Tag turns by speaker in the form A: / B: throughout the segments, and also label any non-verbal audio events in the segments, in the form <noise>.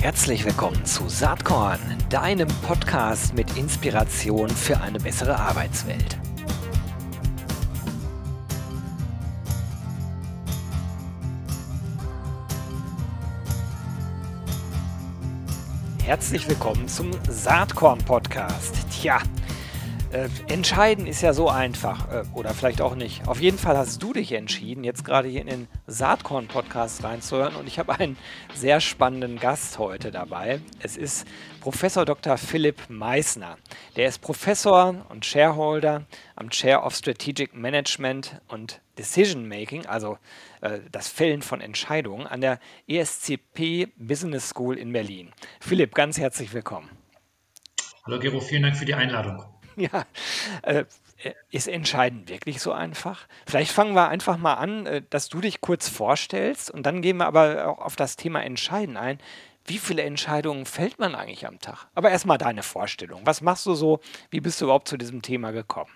A: Herzlich willkommen zu Saatkorn, deinem Podcast mit Inspiration für eine bessere Arbeitswelt. Herzlich willkommen zum Saatkorn Podcast. Tja, äh, entscheiden ist ja so einfach. Äh, oder vielleicht auch nicht. Auf jeden Fall hast du dich entschieden, jetzt gerade hier in den Saatkorn-Podcast reinzuhören. Und ich habe einen sehr spannenden Gast heute dabei. Es ist Professor Dr. Philipp Meissner. Der ist Professor und Shareholder am Chair of Strategic Management und Decision Making, also äh, das Fällen von Entscheidungen, an der ESCP Business School in Berlin. Philipp, ganz herzlich willkommen.
B: Hallo Gero, vielen Dank für die Einladung. <laughs>
A: Ja, äh, ist Entscheiden wirklich so einfach? Vielleicht fangen wir einfach mal an, äh, dass du dich kurz vorstellst und dann gehen wir aber auch auf das Thema Entscheiden ein. Wie viele Entscheidungen fällt man eigentlich am Tag? Aber erstmal deine Vorstellung. Was machst du so? Wie bist du überhaupt zu diesem Thema gekommen?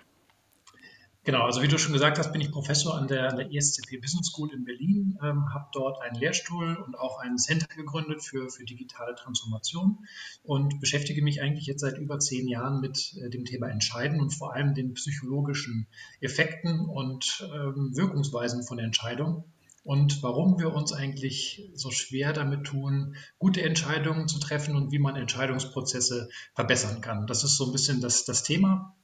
B: Genau, also wie du schon gesagt hast, bin ich Professor an der, an der ESCP Business School in Berlin, ähm, habe dort einen Lehrstuhl und auch ein Center gegründet für, für digitale Transformation und beschäftige mich eigentlich jetzt seit über zehn Jahren mit äh, dem Thema Entscheiden und vor allem den psychologischen Effekten und ähm, Wirkungsweisen von Entscheidungen und warum wir uns eigentlich so schwer damit tun, gute Entscheidungen zu treffen und wie man Entscheidungsprozesse verbessern kann. Das ist so ein bisschen das, das Thema.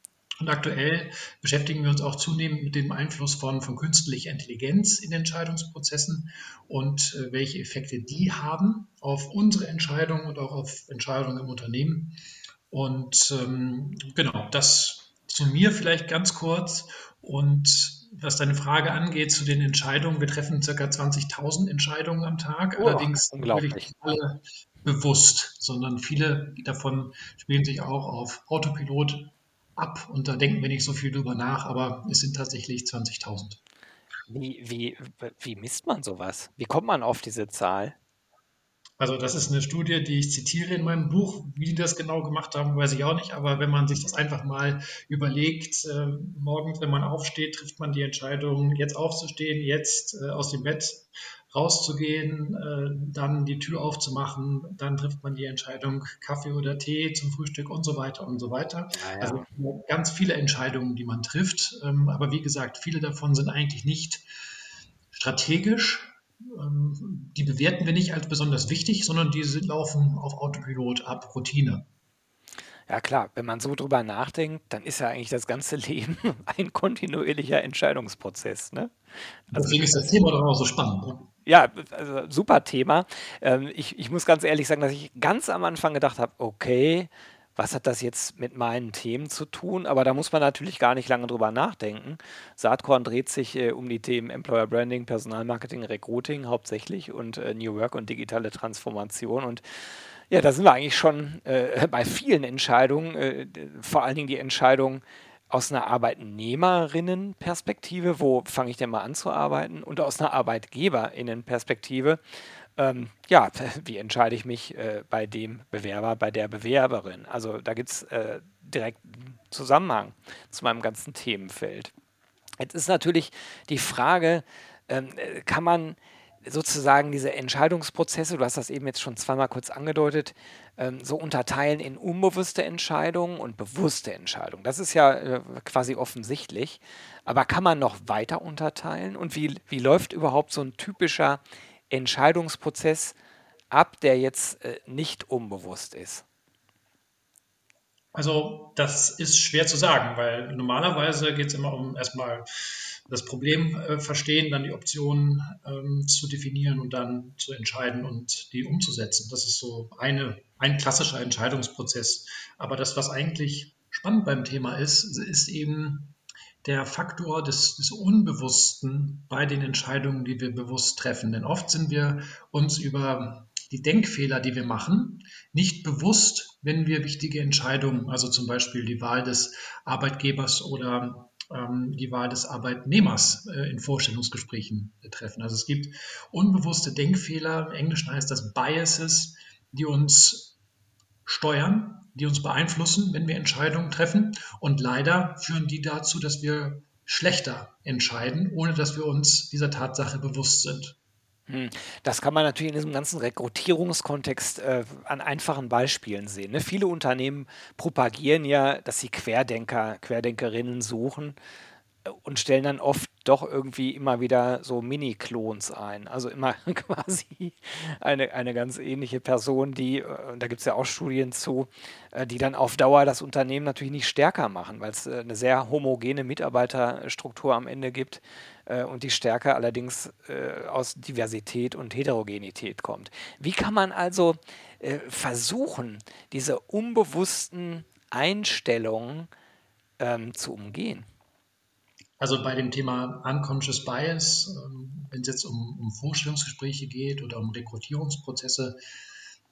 B: Und aktuell beschäftigen wir uns auch zunehmend mit dem Einfluss von, von künstlicher Intelligenz in Entscheidungsprozessen und äh, welche Effekte die haben auf unsere Entscheidungen und auch auf Entscheidungen im Unternehmen. Und ähm, genau, das zu mir vielleicht ganz kurz. Und was deine Frage angeht zu den Entscheidungen, wir treffen ca. 20.000 Entscheidungen am Tag,
A: oh, allerdings unglaublich. nicht
B: alle bewusst, sondern viele davon spielen sich auch auf Autopilot ab und da denken wir nicht so viel drüber nach, aber es sind tatsächlich 20.000.
A: Wie, wie, wie misst man sowas? Wie kommt man auf diese Zahl?
B: Also das ist eine Studie, die ich zitiere in meinem Buch. Wie die das genau gemacht haben, weiß ich auch nicht. Aber wenn man sich das einfach mal überlegt, äh, morgens, wenn man aufsteht, trifft man die Entscheidung, jetzt aufzustehen, jetzt äh, aus dem Bett rauszugehen, äh, dann die Tür aufzumachen, dann trifft man die Entscheidung Kaffee oder Tee zum Frühstück und so weiter und so weiter. Ah, ja. Also ganz viele Entscheidungen, die man trifft. Ähm, aber wie gesagt, viele davon sind eigentlich nicht strategisch. Ähm, die bewerten wir nicht als besonders wichtig, sondern die laufen auf Autopilot ab, Routine.
A: Ja klar, wenn man so drüber nachdenkt, dann ist ja eigentlich das ganze <laughs> Leben ein kontinuierlicher Entscheidungsprozess. Ne?
B: Also, Deswegen ist das Thema doch auch so spannend. Ne?
A: Ja, also super Thema. Ähm, ich, ich muss ganz ehrlich sagen, dass ich ganz am Anfang gedacht habe, okay, was hat das jetzt mit meinen Themen zu tun? Aber da muss man natürlich gar nicht lange drüber nachdenken. Saatkorn dreht sich äh, um die Themen Employer Branding, Personalmarketing, Recruiting hauptsächlich und äh, New Work und digitale Transformation. Und ja, da sind wir eigentlich schon äh, <laughs> bei vielen Entscheidungen, äh, vor allen Dingen die Entscheidung, aus einer Arbeitnehmerinnenperspektive, wo fange ich denn mal an zu arbeiten, und aus einer Arbeitgeberinnenperspektive, ähm, ja, <laughs> wie entscheide ich mich äh, bei dem Bewerber, bei der Bewerberin? Also da gibt es äh, direkt einen Zusammenhang zu meinem ganzen Themenfeld. Jetzt ist natürlich die Frage, ähm, äh, kann man sozusagen diese Entscheidungsprozesse, du hast das eben jetzt schon zweimal kurz angedeutet, ähm, so unterteilen in unbewusste Entscheidungen und bewusste Entscheidungen. Das ist ja äh, quasi offensichtlich. Aber kann man noch weiter unterteilen? Und wie, wie läuft überhaupt so ein typischer Entscheidungsprozess ab, der jetzt äh, nicht unbewusst ist?
B: Also das ist schwer zu sagen, weil normalerweise geht es immer um erstmal das Problem äh, verstehen, dann die Optionen ähm, zu definieren und dann zu entscheiden und die umzusetzen. Das ist so eine, ein klassischer Entscheidungsprozess. Aber das, was eigentlich spannend beim Thema ist, ist eben der Faktor des, des Unbewussten bei den Entscheidungen, die wir bewusst treffen. Denn oft sind wir uns über die Denkfehler, die wir machen, nicht bewusst, wenn wir wichtige Entscheidungen, also zum Beispiel die Wahl des Arbeitgebers oder ähm, die Wahl des Arbeitnehmers äh, in Vorstellungsgesprächen treffen. Also es gibt unbewusste Denkfehler, im Englischen heißt das Biases, die uns steuern, die uns beeinflussen, wenn wir Entscheidungen treffen. Und leider führen die dazu, dass wir schlechter entscheiden, ohne dass wir uns dieser Tatsache bewusst sind.
A: Hm, das kann man natürlich in diesem ganzen Rekrutierungskontext, äh, an einfachen Beispielen sehen, ne? Viele Unternehmen propagieren ja, dass sie Querdenker, Querdenkerinnen suchen und stellen dann oft doch irgendwie immer wieder so Mini-Klons ein. Also immer <laughs> quasi eine, eine ganz ähnliche Person, die, äh, da gibt es ja auch Studien zu, äh, die dann auf Dauer das Unternehmen natürlich nicht stärker machen, weil es äh, eine sehr homogene Mitarbeiterstruktur am Ende gibt und die Stärke allerdings aus Diversität und Heterogenität kommt. Wie kann man also versuchen, diese unbewussten Einstellungen ähm, zu umgehen?
B: Also bei dem Thema Unconscious Bias, ähm, wenn es jetzt um, um Vorstellungsgespräche geht oder um Rekrutierungsprozesse,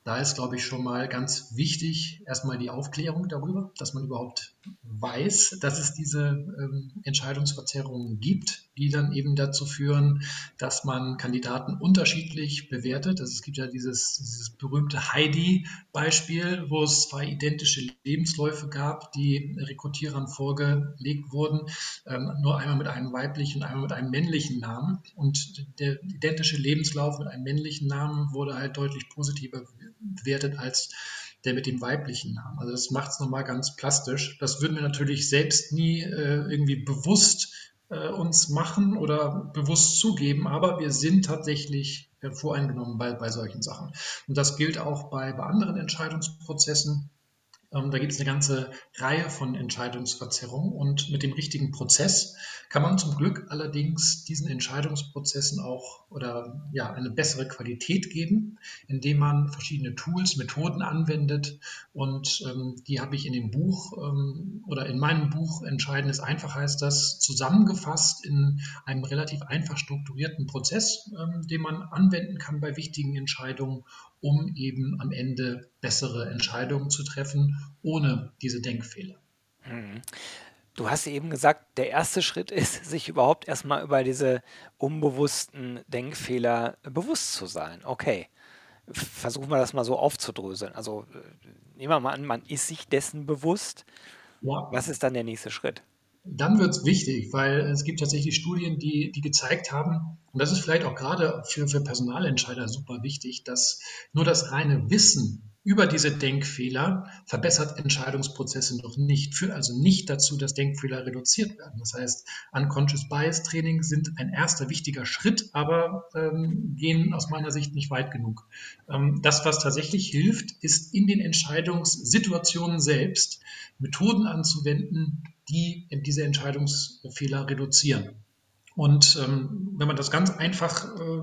B: da ist, glaube ich, schon mal ganz wichtig erstmal die Aufklärung darüber, dass man überhaupt weiß, dass es diese ähm, Entscheidungsverzerrungen gibt, die dann eben dazu führen, dass man Kandidaten unterschiedlich bewertet. Also es gibt ja dieses, dieses berühmte Heidi-Beispiel, wo es zwei identische Lebensläufe gab, die Rekrutierern vorgelegt wurden, ähm, nur einmal mit einem weiblichen, einmal mit einem männlichen Namen. Und der identische Lebenslauf mit einem männlichen Namen wurde halt deutlich positiver bewertet als der mit dem weiblichen Namen. Also das macht es nochmal ganz plastisch. Das würden wir natürlich selbst nie äh, irgendwie bewusst äh, uns machen oder bewusst zugeben, aber wir sind tatsächlich voreingenommen bei, bei solchen Sachen. Und das gilt auch bei, bei anderen Entscheidungsprozessen. Ähm, da gibt es eine ganze Reihe von Entscheidungsverzerrungen und mit dem richtigen Prozess kann man zum Glück allerdings diesen Entscheidungsprozessen auch oder ja eine bessere Qualität geben, indem man verschiedene Tools, Methoden anwendet und ähm, die habe ich in dem Buch ähm, oder in meinem Buch Entscheiden ist einfach heißt das zusammengefasst in einem relativ einfach strukturierten Prozess, ähm, den man anwenden kann bei wichtigen Entscheidungen um eben am Ende bessere Entscheidungen zu treffen, ohne diese Denkfehler.
A: Mhm. Du hast eben gesagt, der erste Schritt ist, <laughs> sich überhaupt erstmal über diese unbewussten Denkfehler bewusst zu sein. Okay, versuchen wir das mal so aufzudröseln. Also äh, nehmen wir mal an, man ist sich dessen bewusst. Ja. Was ist dann der nächste Schritt?
B: Dann wird es wichtig, weil es gibt tatsächlich Studien, die, die gezeigt haben, und das ist vielleicht auch gerade für, für Personalentscheider super wichtig, dass nur das reine Wissen über diese Denkfehler verbessert Entscheidungsprozesse noch nicht, führt also nicht dazu, dass Denkfehler reduziert werden. Das heißt, Unconscious Bias Training sind ein erster wichtiger Schritt, aber ähm, gehen aus meiner Sicht nicht weit genug. Ähm, das, was tatsächlich hilft, ist in den Entscheidungssituationen selbst Methoden anzuwenden, die diese Entscheidungsfehler reduzieren. Und ähm, wenn man das ganz einfach äh,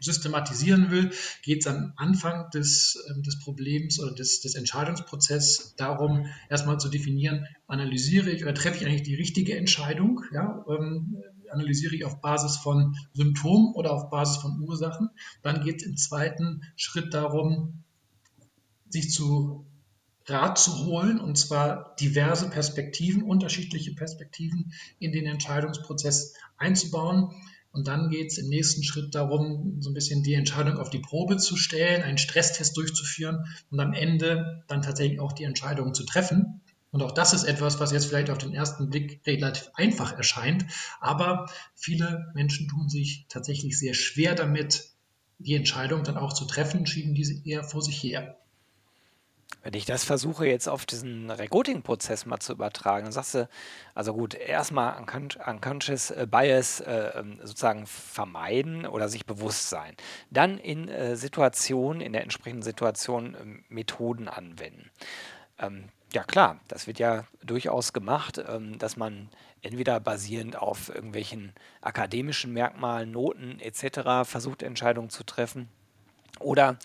B: systematisieren will, geht es am Anfang des, äh, des Problems oder des, des Entscheidungsprozesses darum, erstmal zu definieren, analysiere ich oder treffe ich eigentlich die richtige Entscheidung? Ja? Ähm, analysiere ich auf Basis von Symptomen oder auf Basis von Ursachen? Dann geht es im zweiten Schritt darum, sich zu Rat zu holen, und zwar diverse Perspektiven, unterschiedliche Perspektiven in den Entscheidungsprozess einzubauen. Und dann geht es im nächsten Schritt darum, so ein bisschen die Entscheidung auf die Probe zu stellen, einen Stresstest durchzuführen und am Ende dann tatsächlich auch die Entscheidung zu treffen. Und auch das ist etwas, was jetzt vielleicht auf den ersten Blick relativ einfach erscheint. Aber viele Menschen tun sich tatsächlich sehr schwer damit, die Entscheidung dann auch zu treffen, schieben diese eher vor sich her.
A: Wenn ich das versuche jetzt auf diesen Recruiting-Prozess mal zu übertragen, dann sagst du, also gut, erstmal Unconscious äh, Bias äh, ähm, sozusagen vermeiden oder sich bewusst sein. Dann in äh, Situationen, in der entsprechenden Situation ähm, Methoden anwenden. Ähm, ja klar, das wird ja durchaus gemacht, ähm, dass man entweder basierend auf irgendwelchen akademischen Merkmalen, Noten etc. versucht, Entscheidungen zu treffen oder,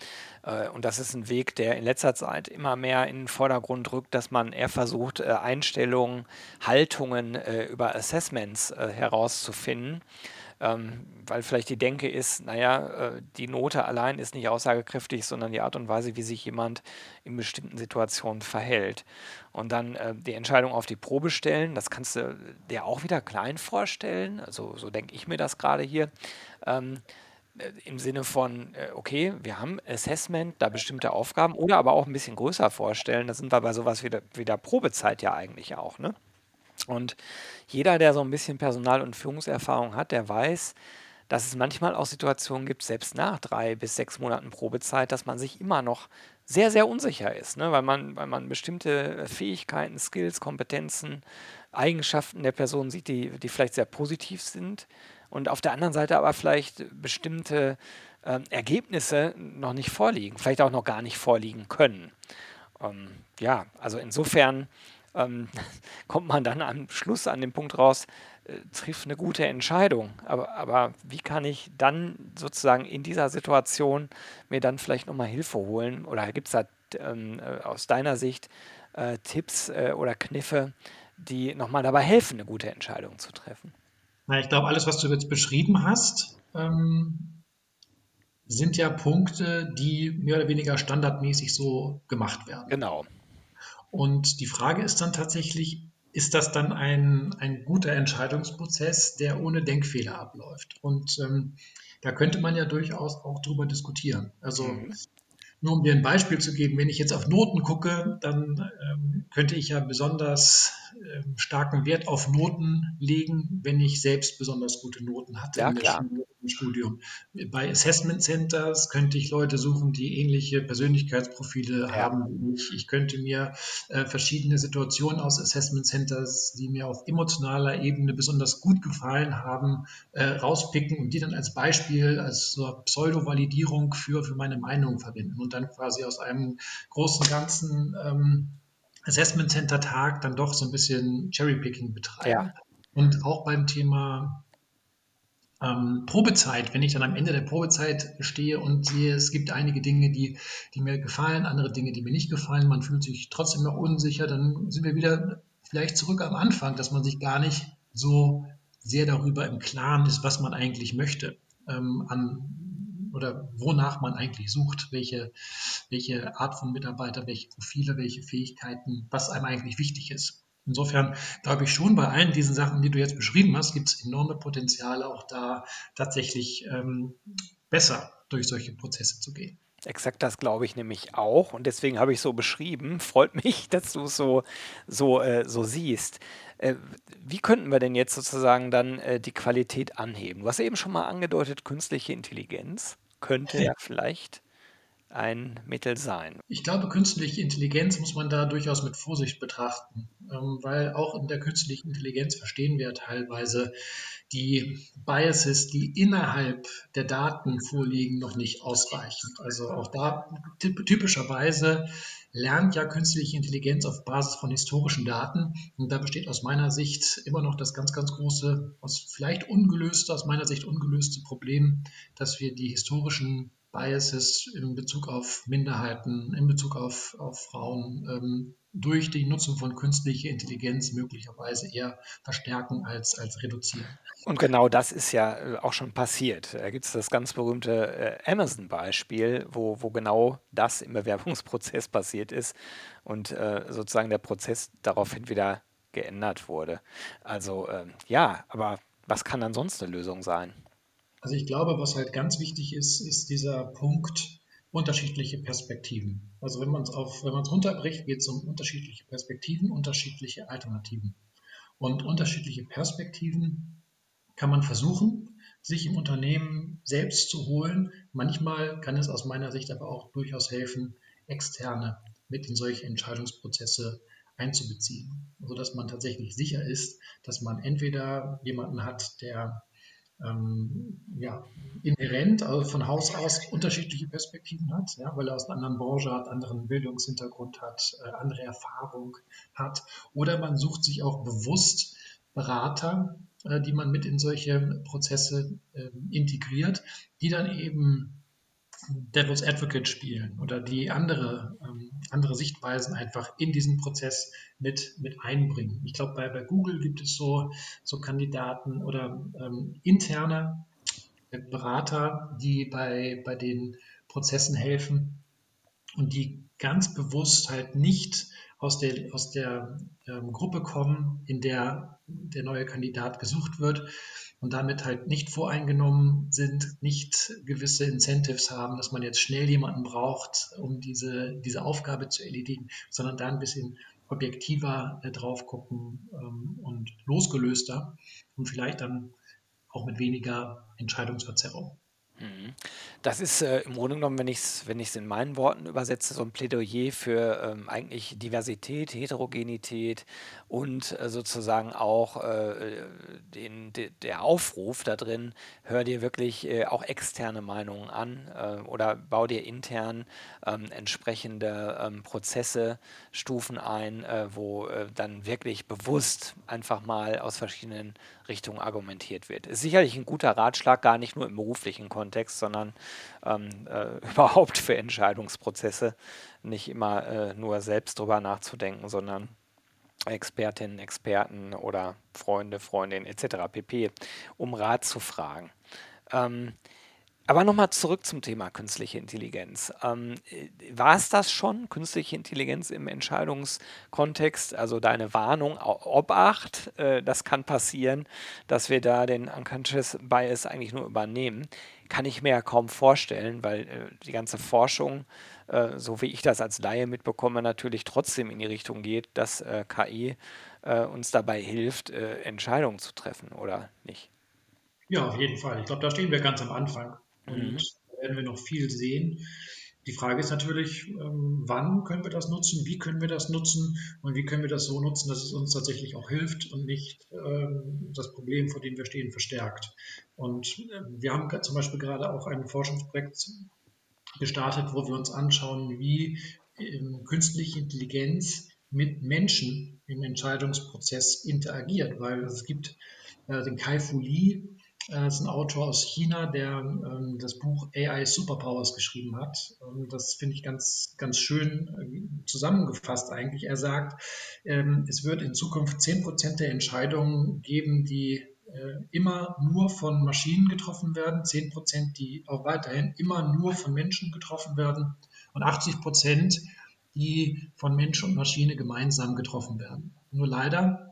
A: äh, und das ist ein Weg, der in letzter Zeit immer mehr in den Vordergrund rückt, dass man eher versucht, äh, Einstellungen, Haltungen äh, über Assessments äh, herauszufinden. Ähm, weil vielleicht die Denke ist, naja, äh, die Note allein ist nicht aussagekräftig, sondern die Art und Weise, wie sich jemand in bestimmten Situationen verhält. Und dann äh, die Entscheidung auf die Probe stellen, das kannst du dir auch wieder klein vorstellen. Also so denke ich mir das gerade hier. Ähm, äh, im Sinne von, äh, okay, wir haben Assessment, da bestimmte Aufgaben oder aber auch ein bisschen größer vorstellen. Da sind wir bei sowas wie der, wie der Probezeit ja eigentlich auch. Ne? Und jeder, der so ein bisschen Personal- und Führungserfahrung hat, der weiß, dass es manchmal auch Situationen gibt, selbst nach drei bis sechs Monaten Probezeit, dass man sich immer noch sehr, sehr unsicher ist, ne? weil, man, weil man bestimmte Fähigkeiten, Skills, Kompetenzen, Eigenschaften der Person sieht, die, die vielleicht sehr positiv sind und auf der anderen Seite aber vielleicht bestimmte äh, Ergebnisse noch nicht vorliegen, vielleicht auch noch gar nicht vorliegen können. Ähm, ja, also insofern ähm, <laughs> kommt man dann am Schluss an den Punkt raus, äh, trifft eine gute Entscheidung. Aber, aber wie kann ich dann sozusagen in dieser Situation mir dann vielleicht nochmal Hilfe holen? Oder gibt es da ähm, äh, aus deiner Sicht äh, Tipps äh, oder Kniffe, die nochmal dabei helfen, eine gute Entscheidung zu treffen?
B: Na, ich glaube, alles, was du jetzt beschrieben hast, ähm, sind ja Punkte, die mehr oder weniger standardmäßig so gemacht werden.
A: Genau.
B: Und die Frage ist dann tatsächlich, ist das dann ein, ein guter Entscheidungsprozess, der ohne Denkfehler abläuft? Und ähm, da könnte man ja durchaus auch drüber diskutieren. Also mhm. Nur um dir ein Beispiel zu geben, wenn ich jetzt auf Noten gucke, dann ähm, könnte ich ja besonders ähm, starken Wert auf Noten legen, wenn ich selbst besonders gute Noten hatte
A: ja, in der klar.
B: Schule im Studium. Bei Assessment Centers könnte ich Leute suchen, die ähnliche Persönlichkeitsprofile ja. haben ich. Ich könnte mir äh, verschiedene Situationen aus Assessment Centers, die mir auf emotionaler Ebene besonders gut gefallen haben, äh, rauspicken und die dann als Beispiel, als so Pseudo-Validierung für, für meine Meinung verwenden und dann quasi aus einem großen Ganzen ähm, Assessment Center Tag dann doch so ein bisschen Cherrypicking betreiben. Ja. Und auch beim Thema ähm, Probezeit, wenn ich dann am Ende der Probezeit stehe und sehe, es gibt einige Dinge, die, die mir gefallen, andere Dinge, die mir nicht gefallen, man fühlt sich trotzdem noch unsicher, dann sind wir wieder vielleicht zurück am Anfang, dass man sich gar nicht so sehr darüber im Klaren ist, was man eigentlich möchte ähm, an oder wonach man eigentlich sucht, welche, welche Art von Mitarbeiter, welche Profile, welche Fähigkeiten, was einem eigentlich wichtig ist. Insofern glaube ich schon, bei allen diesen Sachen, die du jetzt beschrieben hast, gibt es enorme Potenziale, auch da tatsächlich ähm, besser durch solche Prozesse zu gehen.
A: Exakt das glaube ich nämlich auch. Und deswegen habe ich so beschrieben. <laughs> Freut mich, dass du es so, so, äh, so siehst. Äh, wie könnten wir denn jetzt sozusagen dann äh, die Qualität anheben? Du hast eben schon mal angedeutet, künstliche Intelligenz könnte ja, ja vielleicht ein Mittel sein.
B: Ich glaube, künstliche Intelligenz muss man da durchaus mit Vorsicht betrachten, ähm, weil auch in der künstlichen Intelligenz verstehen wir teilweise die Biases, die innerhalb der Daten vorliegen, noch nicht ausreichend. Also auch da typischerweise lernt ja künstliche Intelligenz auf Basis von historischen Daten. Und da besteht aus meiner Sicht immer noch das ganz, ganz große, aus vielleicht ungelöste, aus meiner Sicht ungelöste Problem, dass wir die historischen Biases in Bezug auf Minderheiten, in Bezug auf, auf Frauen ähm, durch die Nutzung von künstlicher Intelligenz möglicherweise eher verstärken als, als reduzieren.
A: Und genau das ist ja äh, auch schon passiert. Da gibt es das ganz berühmte äh, Amazon-Beispiel, wo, wo genau das im Bewerbungsprozess passiert ist und äh, sozusagen der Prozess daraufhin wieder geändert wurde. Also äh, ja, aber was kann dann sonst eine Lösung sein?
B: Also ich glaube, was halt ganz wichtig ist, ist dieser Punkt unterschiedliche Perspektiven. Also wenn man es auf, wenn man es runterbricht, geht es um unterschiedliche Perspektiven, unterschiedliche Alternativen. Und unterschiedliche Perspektiven kann man versuchen, sich im Unternehmen selbst zu holen. Manchmal kann es aus meiner Sicht aber auch durchaus helfen, externe mit in solche Entscheidungsprozesse einzubeziehen, sodass man tatsächlich sicher ist, dass man entweder jemanden hat, der ähm, ja, inhärent, also von Haus aus unterschiedliche Perspektiven hat, ja, weil er aus einer anderen Branche hat, anderen Bildungshintergrund hat, äh, andere Erfahrung hat. Oder man sucht sich auch bewusst Berater, äh, die man mit in solche Prozesse äh, integriert, die dann eben Devil's Advocate spielen oder die andere, ähm, andere Sichtweisen einfach in diesen Prozess mit, mit einbringen. Ich glaube, bei, bei Google gibt es so, so Kandidaten oder ähm, interne Berater, die bei, bei den Prozessen helfen und die ganz bewusst halt nicht aus der, aus der ähm, Gruppe kommen, in der der neue Kandidat gesucht wird, und damit halt nicht voreingenommen sind, nicht gewisse Incentives haben, dass man jetzt schnell jemanden braucht, um diese, diese Aufgabe zu erledigen, sondern da ein bisschen objektiver äh, drauf gucken ähm, und losgelöster und vielleicht dann auch mit weniger Entscheidungsverzerrung.
A: Mhm. Das ist äh, im Grunde genommen, wenn ich es wenn in meinen Worten übersetze, so ein Plädoyer für ähm, eigentlich Diversität, Heterogenität und äh, sozusagen auch äh, den, de, der Aufruf da drin, hör dir wirklich äh, auch externe Meinungen an äh, oder bau dir intern ähm, entsprechende ähm, Prozesse, Stufen ein, äh, wo äh, dann wirklich bewusst einfach mal aus verschiedenen Richtung argumentiert wird. Ist sicherlich ein guter Ratschlag, gar nicht nur im beruflichen Kontext, sondern ähm, äh, <laughs> überhaupt für Entscheidungsprozesse. Nicht immer äh, nur selbst drüber nachzudenken, sondern Expertinnen, Experten oder Freunde, Freundinnen etc. pp. um Rat zu fragen. Ähm, aber nochmal zurück zum Thema künstliche Intelligenz. Ähm, war es das schon, künstliche Intelligenz im Entscheidungskontext? Also deine Warnung, Obacht, äh, das kann passieren, dass wir da den Unconscious Bias eigentlich nur übernehmen. Kann ich mir ja kaum vorstellen, weil äh, die ganze Forschung, äh, so wie ich das als Laie mitbekomme, natürlich trotzdem in die Richtung geht, dass äh, KI äh, uns dabei hilft, äh, Entscheidungen zu treffen, oder nicht?
B: Ja, auf jeden Fall. Ich glaube, da stehen wir ganz am Anfang. Und mhm. da werden wir noch viel sehen. Die Frage ist natürlich, ähm, wann können wir das nutzen, wie können wir das nutzen und wie können wir das so nutzen, dass es uns tatsächlich auch hilft und nicht ähm, das Problem, vor dem wir stehen, verstärkt. Und ähm, wir haben zum Beispiel gerade auch ein Forschungsprojekt gestartet, wo wir uns anschauen, wie künstliche Intelligenz mit Menschen im Entscheidungsprozess interagiert, weil es gibt äh, den Kai Fu Lee, das äh, ist ein Autor aus China, der ähm, das Buch AI Superpowers geschrieben hat. Ähm, das finde ich ganz, ganz schön äh, zusammengefasst eigentlich. Er sagt, ähm, es wird in Zukunft 10% der Entscheidungen geben, die äh, immer nur von Maschinen getroffen werden, 10%, die auch weiterhin immer nur von Menschen getroffen werden und 80%, die von Mensch und Maschine gemeinsam getroffen werden. Nur leider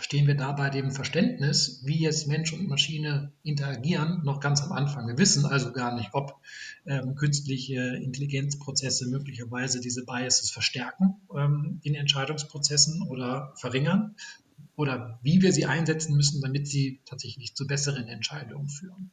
B: stehen wir da bei dem Verständnis, wie jetzt Mensch und Maschine interagieren, noch ganz am Anfang. Wir wissen also gar nicht, ob ähm, künstliche Intelligenzprozesse möglicherweise diese Biases verstärken ähm, in Entscheidungsprozessen oder verringern oder wie wir sie einsetzen müssen, damit sie tatsächlich zu besseren Entscheidungen führen.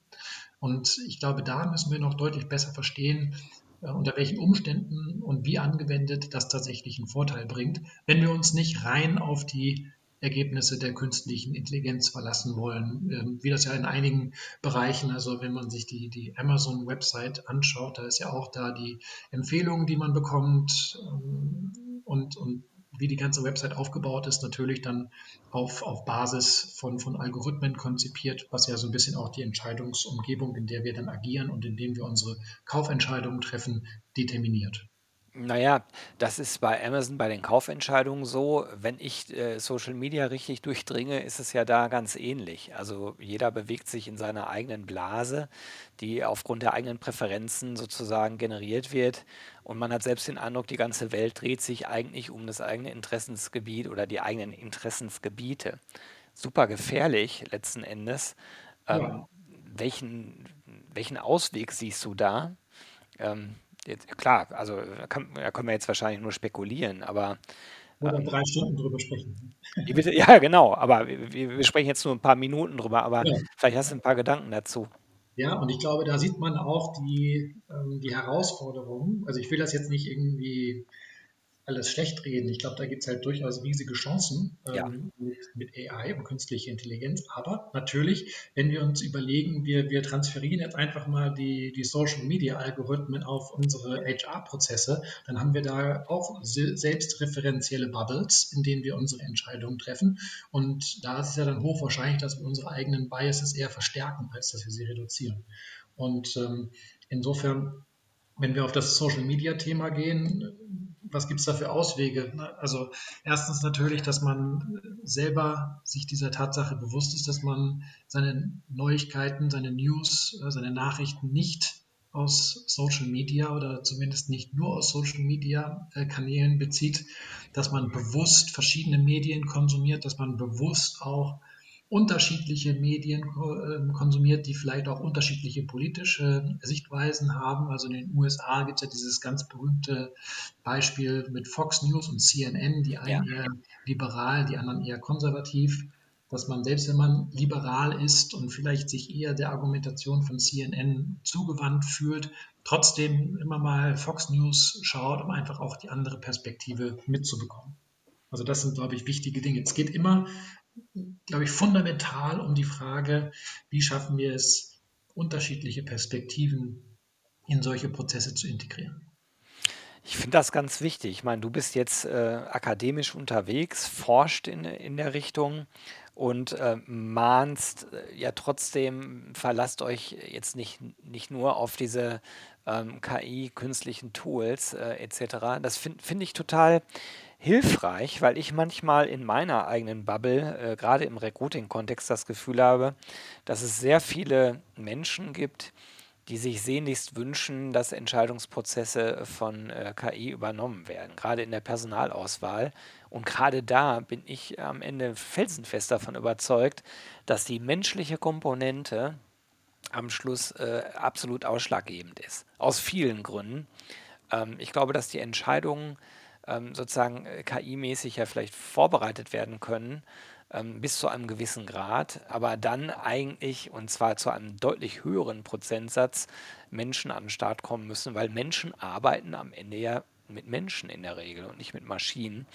B: Und ich glaube, da müssen wir noch deutlich besser verstehen, äh, unter welchen Umständen und wie angewendet das tatsächlich einen Vorteil bringt, wenn wir uns nicht rein auf die Ergebnisse der künstlichen Intelligenz verlassen wollen, ähm, wie das ja in einigen Bereichen, also wenn man sich die, die Amazon-Website anschaut, da ist ja auch da die Empfehlungen, die man bekommt ähm, und, und wie die ganze Website aufgebaut ist, natürlich dann auf, auf Basis von, von Algorithmen konzipiert, was ja so ein bisschen auch die Entscheidungsumgebung, in der wir dann agieren und in dem wir unsere Kaufentscheidungen treffen, determiniert.
A: Naja, das ist bei Amazon bei den Kaufentscheidungen so. Wenn ich äh, Social Media richtig durchdringe, ist es ja da ganz ähnlich. Also jeder bewegt sich in seiner eigenen Blase, die aufgrund der eigenen Präferenzen sozusagen generiert wird. Und man hat selbst den Eindruck, die ganze Welt dreht sich eigentlich um das eigene Interessensgebiet oder die eigenen Interessensgebiete. Super gefährlich letzten Endes. Ähm, ja. welchen, welchen Ausweg siehst du da? Ähm, Jetzt, klar, also da, kann, da können wir jetzt wahrscheinlich nur spekulieren, aber.
B: Oder ähm, drei Stunden drüber sprechen.
A: Ja, genau, aber wir, wir, sprechen jetzt nur ein paar Minuten drüber, aber ja. vielleicht hast du ein paar Gedanken dazu.
B: Ja, und ich glaube, da sieht man auch die, ähm, die Herausforderung. Also ich will das jetzt nicht irgendwie alles schlecht reden. Ich glaube, da gibt es halt durchaus riesige Chancen ähm, ja. mit, mit, AI und künstlicher Intelligenz. Aber natürlich, wenn wir uns überlegen, wir, wir transferieren jetzt einfach mal die, die Social Media Algorithmen auf unsere HR-Prozesse, dann haben wir da auch selbstreferenzielle Bubbles, in denen wir unsere Entscheidungen treffen. Und da ist es ja dann hochwahrscheinlich, dass wir unsere eigenen Biases eher verstärken, als dass wir sie reduzieren. Und ähm, insofern, wenn wir auf das Social Media Thema gehen, was gibt es da für Auswege? Also erstens natürlich, dass man selber sich dieser Tatsache bewusst ist, dass man seine Neuigkeiten, seine News, äh, seine Nachrichten nicht aus Social Media oder zumindest nicht nur aus Social Media äh, Kanälen bezieht, dass man bewusst verschiedene Medien konsumiert, dass man bewusst auch unterschiedliche Medien ähm, konsumiert, die vielleicht auch unterschiedliche politische Sichtweisen haben. Also in den USA gibt es ja dieses ganz berühmte Beispiel mit Fox News und CNN, die einen ja. eher liberal, die anderen eher konservativ dass man selbst wenn man liberal ist und vielleicht sich eher der Argumentation von CNN zugewandt fühlt, trotzdem immer mal Fox News schaut, um einfach auch die andere Perspektive mitzubekommen. Also das sind, glaube ich, wichtige Dinge. Es geht immer, glaube ich, fundamental um die Frage, wie schaffen wir es, unterschiedliche Perspektiven in solche Prozesse zu integrieren.
A: Ich finde das ganz wichtig. Ich meine, du bist jetzt äh, akademisch unterwegs, forscht in, in der Richtung und äh, mahnst äh, ja trotzdem, verlasst euch jetzt nicht, nicht nur auf diese ähm, KI, künstlichen Tools äh, etc. Das finde find ich total hilfreich, weil ich manchmal in meiner eigenen Bubble, äh, gerade im Recruiting-Kontext, das Gefühl habe, dass es sehr viele Menschen gibt, die sich sehnlichst wünschen, dass Entscheidungsprozesse von äh, KI übernommen werden, gerade in der Personalauswahl. Und gerade da bin ich am Ende felsenfest davon überzeugt, dass die menschliche Komponente am Schluss äh, absolut ausschlaggebend ist. Aus vielen Gründen. Ähm, ich glaube, dass die Entscheidungen ähm, sozusagen äh, KI-mäßig ja vielleicht vorbereitet werden können, ähm, bis zu einem gewissen Grad, aber dann eigentlich, und zwar zu einem deutlich höheren Prozentsatz, Menschen an den Start kommen müssen, weil Menschen arbeiten am Ende ja mit Menschen in der Regel und nicht mit Maschinen.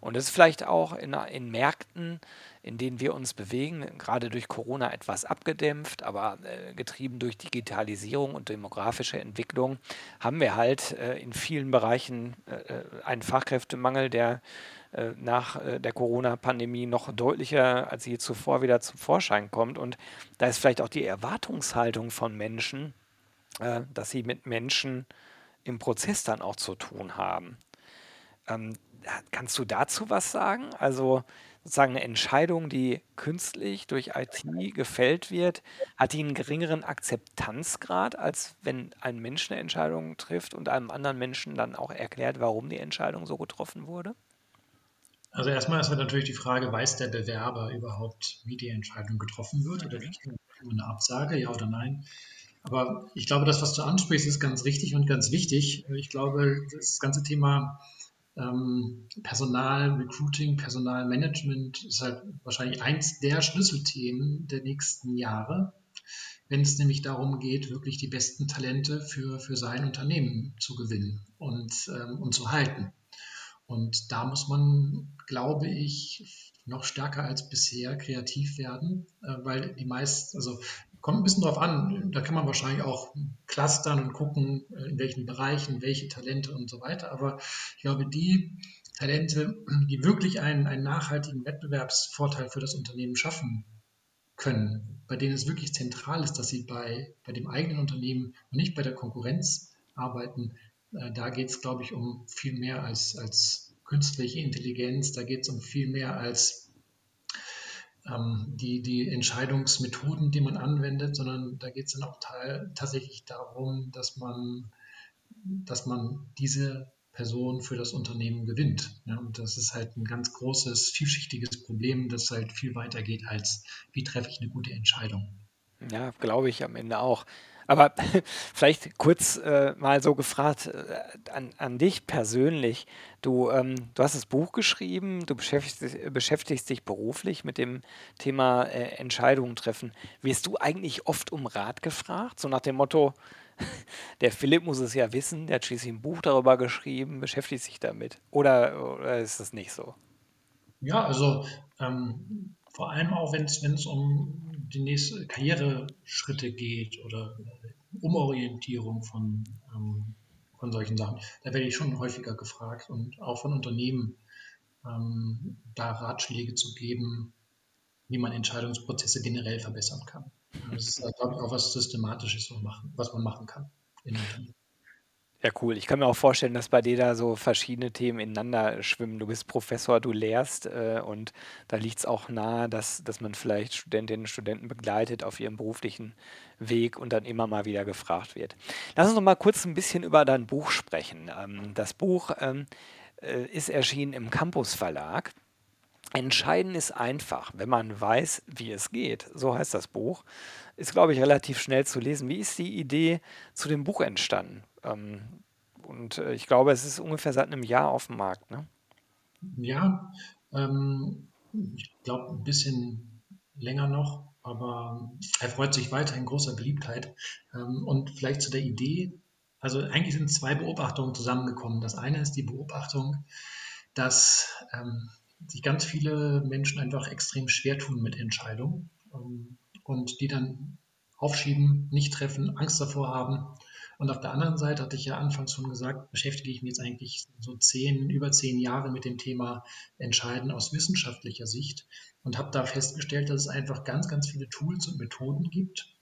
A: Und das ist vielleicht auch in, in Märkten, in denen wir uns bewegen, gerade durch Corona etwas abgedämpft, aber äh, getrieben durch Digitalisierung und demografische Entwicklung, haben wir halt äh, in vielen Bereichen äh, äh einen Fachkräftemangel, der äh, nach äh, der Corona-Pandemie noch deutlicher als je zuvor wieder zum Vorschein kommt. Und da ist vielleicht auch die Erwartungshaltung von Menschen, dass sie mit Menschen im Prozess dann auch zu tun haben. Ähm, kannst du dazu was sagen? Also sozusagen eine Entscheidung, die künstlich durch IT gefällt wird, hat die einen geringeren Akzeptanzgrad, als wenn ein Mensch eine Entscheidung trifft und einem anderen Menschen dann auch erklärt, warum die Entscheidung so getroffen wurde?
B: Also erstmal ist natürlich die Frage, weiß der Bewerber überhaupt, wie die Entscheidung getroffen wird? Oder kriegt er eine Absage, ja oder nein? Aber ich glaube, das, was du ansprichst, ist ganz richtig und ganz wichtig. Ich glaube, das ganze Thema ähm, Personal, Recruiting, Personalmanagement ist halt wahrscheinlich eins der Schlüsselthemen der nächsten Jahre, wenn es nämlich darum geht, wirklich die besten Talente für, für sein Unternehmen zu gewinnen und, ähm, und zu halten. Und da muss man, glaube ich, noch stärker als bisher kreativ werden, äh, weil die meisten, also Kommt ein bisschen drauf an. Da kann man wahrscheinlich auch clustern und gucken, äh, in welchen Bereichen, welche Talente und so weiter. Aber ich glaube, die Talente, die wirklich einen, einen nachhaltigen Wettbewerbsvorteil für das Unternehmen schaffen können, bei denen es wirklich zentral ist, dass sie bei, bei dem eigenen Unternehmen und nicht bei der Konkurrenz arbeiten, äh, da geht es, glaube ich, um viel mehr als, als künstliche Intelligenz, da geht es um viel mehr als ähm, die, die Entscheidungsmethoden, die man anwendet, sondern da geht es dann auch tatsächlich darum, dass man, dass man diese Person für das Unternehmen gewinnt. Ja, und das ist halt ein ganz großes, vielschichtiges Problem, das halt viel weiter geht als, wie treffe ich eine gute Entscheidung.
A: Ja, glaube ich am Ende auch. Aber <laughs> vielleicht kurz äh, mal so gefragt äh, an, an dich persönlich. Du, ähm, du hast das Buch geschrieben, du beschäftigst, beschäftigst dich beruflich mit dem Thema äh, Entscheidungen treffen. Wirst du eigentlich oft um Rat gefragt? So nach dem Motto, <laughs> der Philipp muss es ja wissen, der hat schließlich ein Buch darüber geschrieben, beschäftigt sich damit. Oder, oder ist das nicht so?
B: Ja, also ähm, vor allem auch, wenn es um die nächsten Karriereschritte geht oder Umorientierung von, ähm, von solchen Sachen, da werde ich schon häufiger gefragt und auch von Unternehmen ähm, da Ratschläge zu geben, wie man Entscheidungsprozesse generell verbessern kann. Das ist, glaube ich, auch was Systematisches, was man machen kann in Unternehmen.
A: Ja, cool. Ich kann mir auch vorstellen, dass bei dir da so verschiedene Themen ineinander schwimmen. Du bist Professor, du lehrst äh, und da liegt es auch nahe, dass, dass man vielleicht Studentinnen und Studenten begleitet auf ihrem beruflichen Weg und dann immer mal wieder gefragt wird. Lass uns noch mal kurz ein bisschen über dein Buch sprechen. Ähm, das Buch ähm, äh, ist erschienen im Campus Verlag. Entscheiden ist einfach, wenn man weiß, wie es geht. So heißt das Buch. Ist, glaube ich, relativ schnell zu lesen. Wie ist die Idee zu dem Buch entstanden? Ähm, und äh, ich glaube, es ist ungefähr seit einem Jahr auf dem Markt. Ne?
B: Ja, ähm, ich glaube, ein bisschen länger noch, aber er freut sich weiterhin großer Beliebtheit. Ähm, und vielleicht zu der Idee, also eigentlich sind zwei Beobachtungen zusammengekommen. Das eine ist die Beobachtung, dass ähm, sich ganz viele Menschen einfach extrem schwer tun mit Entscheidungen ähm, und die dann aufschieben, nicht treffen, Angst davor haben. Und auf der anderen Seite hatte ich ja anfangs schon gesagt, beschäftige ich mich jetzt eigentlich so zehn, über zehn Jahre mit dem Thema Entscheiden aus wissenschaftlicher Sicht und habe da festgestellt, dass es einfach ganz, ganz viele Tools und Methoden gibt,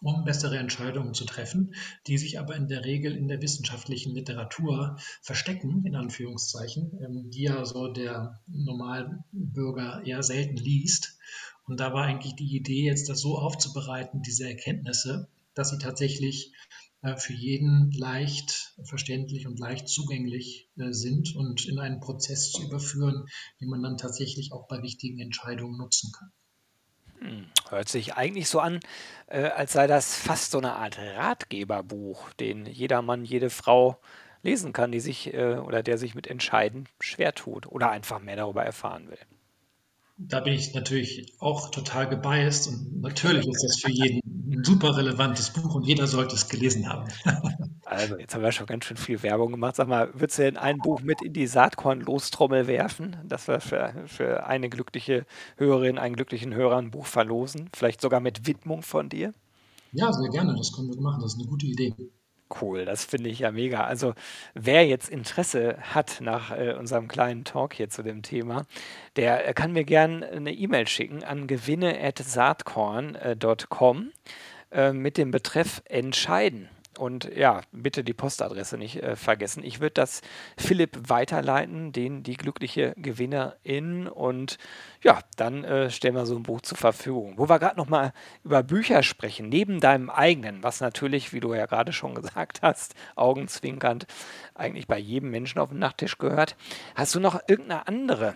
B: um bessere Entscheidungen zu treffen, die sich aber in der Regel in der wissenschaftlichen Literatur verstecken, in Anführungszeichen, ähm, die ja so der Normalbürger eher selten liest. Und da war eigentlich die Idee, jetzt das so aufzubereiten, diese Erkenntnisse, dass sie tatsächlich für jeden leicht verständlich und leicht zugänglich äh, sind und in einen Prozess zu überführen, den man dann tatsächlich auch bei wichtigen Entscheidungen nutzen kann.
A: Hm, hört sich eigentlich so an, äh, als sei das fast so eine Art Ratgeberbuch, den jeder Mann, jede Frau lesen kann, die sich äh, oder der sich mit Entscheiden schwer tut oder einfach mehr darüber erfahren will.
B: Da bin ich natürlich auch total gebiased und natürlich ist das für jeden ein super relevantes Buch und jeder sollte es gelesen haben. <laughs>
A: Also, jetzt haben wir schon ganz schön viel Werbung gemacht. Sag mal, würdest du denn ein Buch mit in die Saatkorn-Lostrommel werfen, dass wir für, für eine glückliche Hörerin, einen glücklichen Hörer ein Buch verlosen? Vielleicht sogar mit Widmung von dir?
B: Ja, sehr gerne. Das können wir machen. Das ist eine gute Idee.
A: Cool, das finde ich ja mega. Also, wer jetzt Interesse hat nach äh, unserem kleinen Talk hier zu dem Thema, der äh, kann mir gerne eine E-Mail schicken an gewinne.saatkorn.com äh, mit dem Betreff Entscheiden. Und ja, bitte die Postadresse nicht äh, vergessen. Ich würde das Philipp weiterleiten, den die glückliche Gewinnerin. Und ja, dann äh, stellen wir so ein Buch zur Verfügung. Wo wir gerade noch mal über Bücher sprechen, neben deinem eigenen, was natürlich, wie du ja gerade schon gesagt hast, augenzwinkernd eigentlich bei jedem Menschen auf dem Nachttisch gehört. Hast du noch irgendeine andere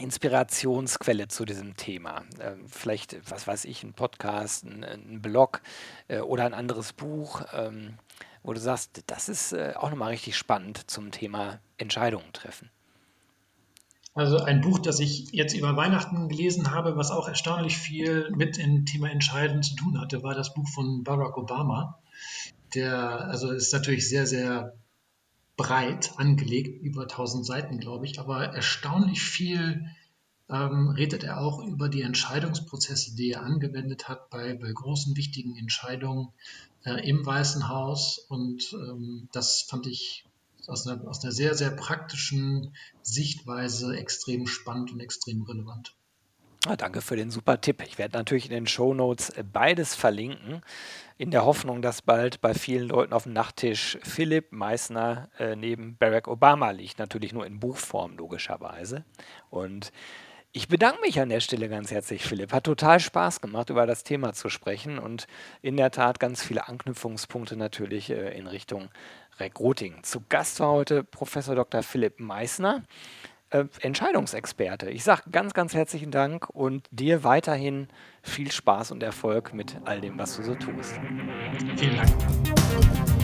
A: Inspirationsquelle zu diesem Thema. Ähm, vielleicht, was weiß ich, ein Podcast, ein, ein Blog äh, oder ein anderes Buch, ähm, wo du sagst, das ist äh, auch nochmal richtig spannend zum Thema Entscheidungen treffen.
B: Also ein Buch, das ich jetzt über Weihnachten gelesen habe, was auch erstaunlich viel mit dem Thema Entscheiden zu tun hatte, war das Buch von Barack Obama. Der, also ist natürlich sehr, sehr breit angelegt, über 1000 Seiten, glaube ich, aber erstaunlich viel ähm, redet er auch über die Entscheidungsprozesse, die er angewendet hat bei, bei großen, wichtigen Entscheidungen äh, im Weißen Haus. Und ähm, das fand ich aus einer, aus einer sehr, sehr praktischen Sichtweise extrem spannend und extrem relevant.
A: Ah, danke für den super Tipp. Ich werde natürlich in den Show Notes äh, beides verlinken, in der Hoffnung, dass bald bei vielen Leuten auf dem Nachttisch Philipp Meissner äh, neben Barack Obama liegt. Natürlich nur in Buchform, logischerweise. Und ich bedanke mich an der Stelle ganz herzlich, Philipp. Hat total Spaß gemacht, über das Thema zu sprechen und in der Tat ganz viele Anknüpfungspunkte natürlich äh, in Richtung Recruiting. Zu Gast war heute Professor Dr. Philipp Meissner äh, Entscheidungsexperte. Ich sage ganz, ganz herzlichen Dank und dir weiterhin viel Spaß und Erfolg mit all dem, was du so tust.
B: Vielen Dank.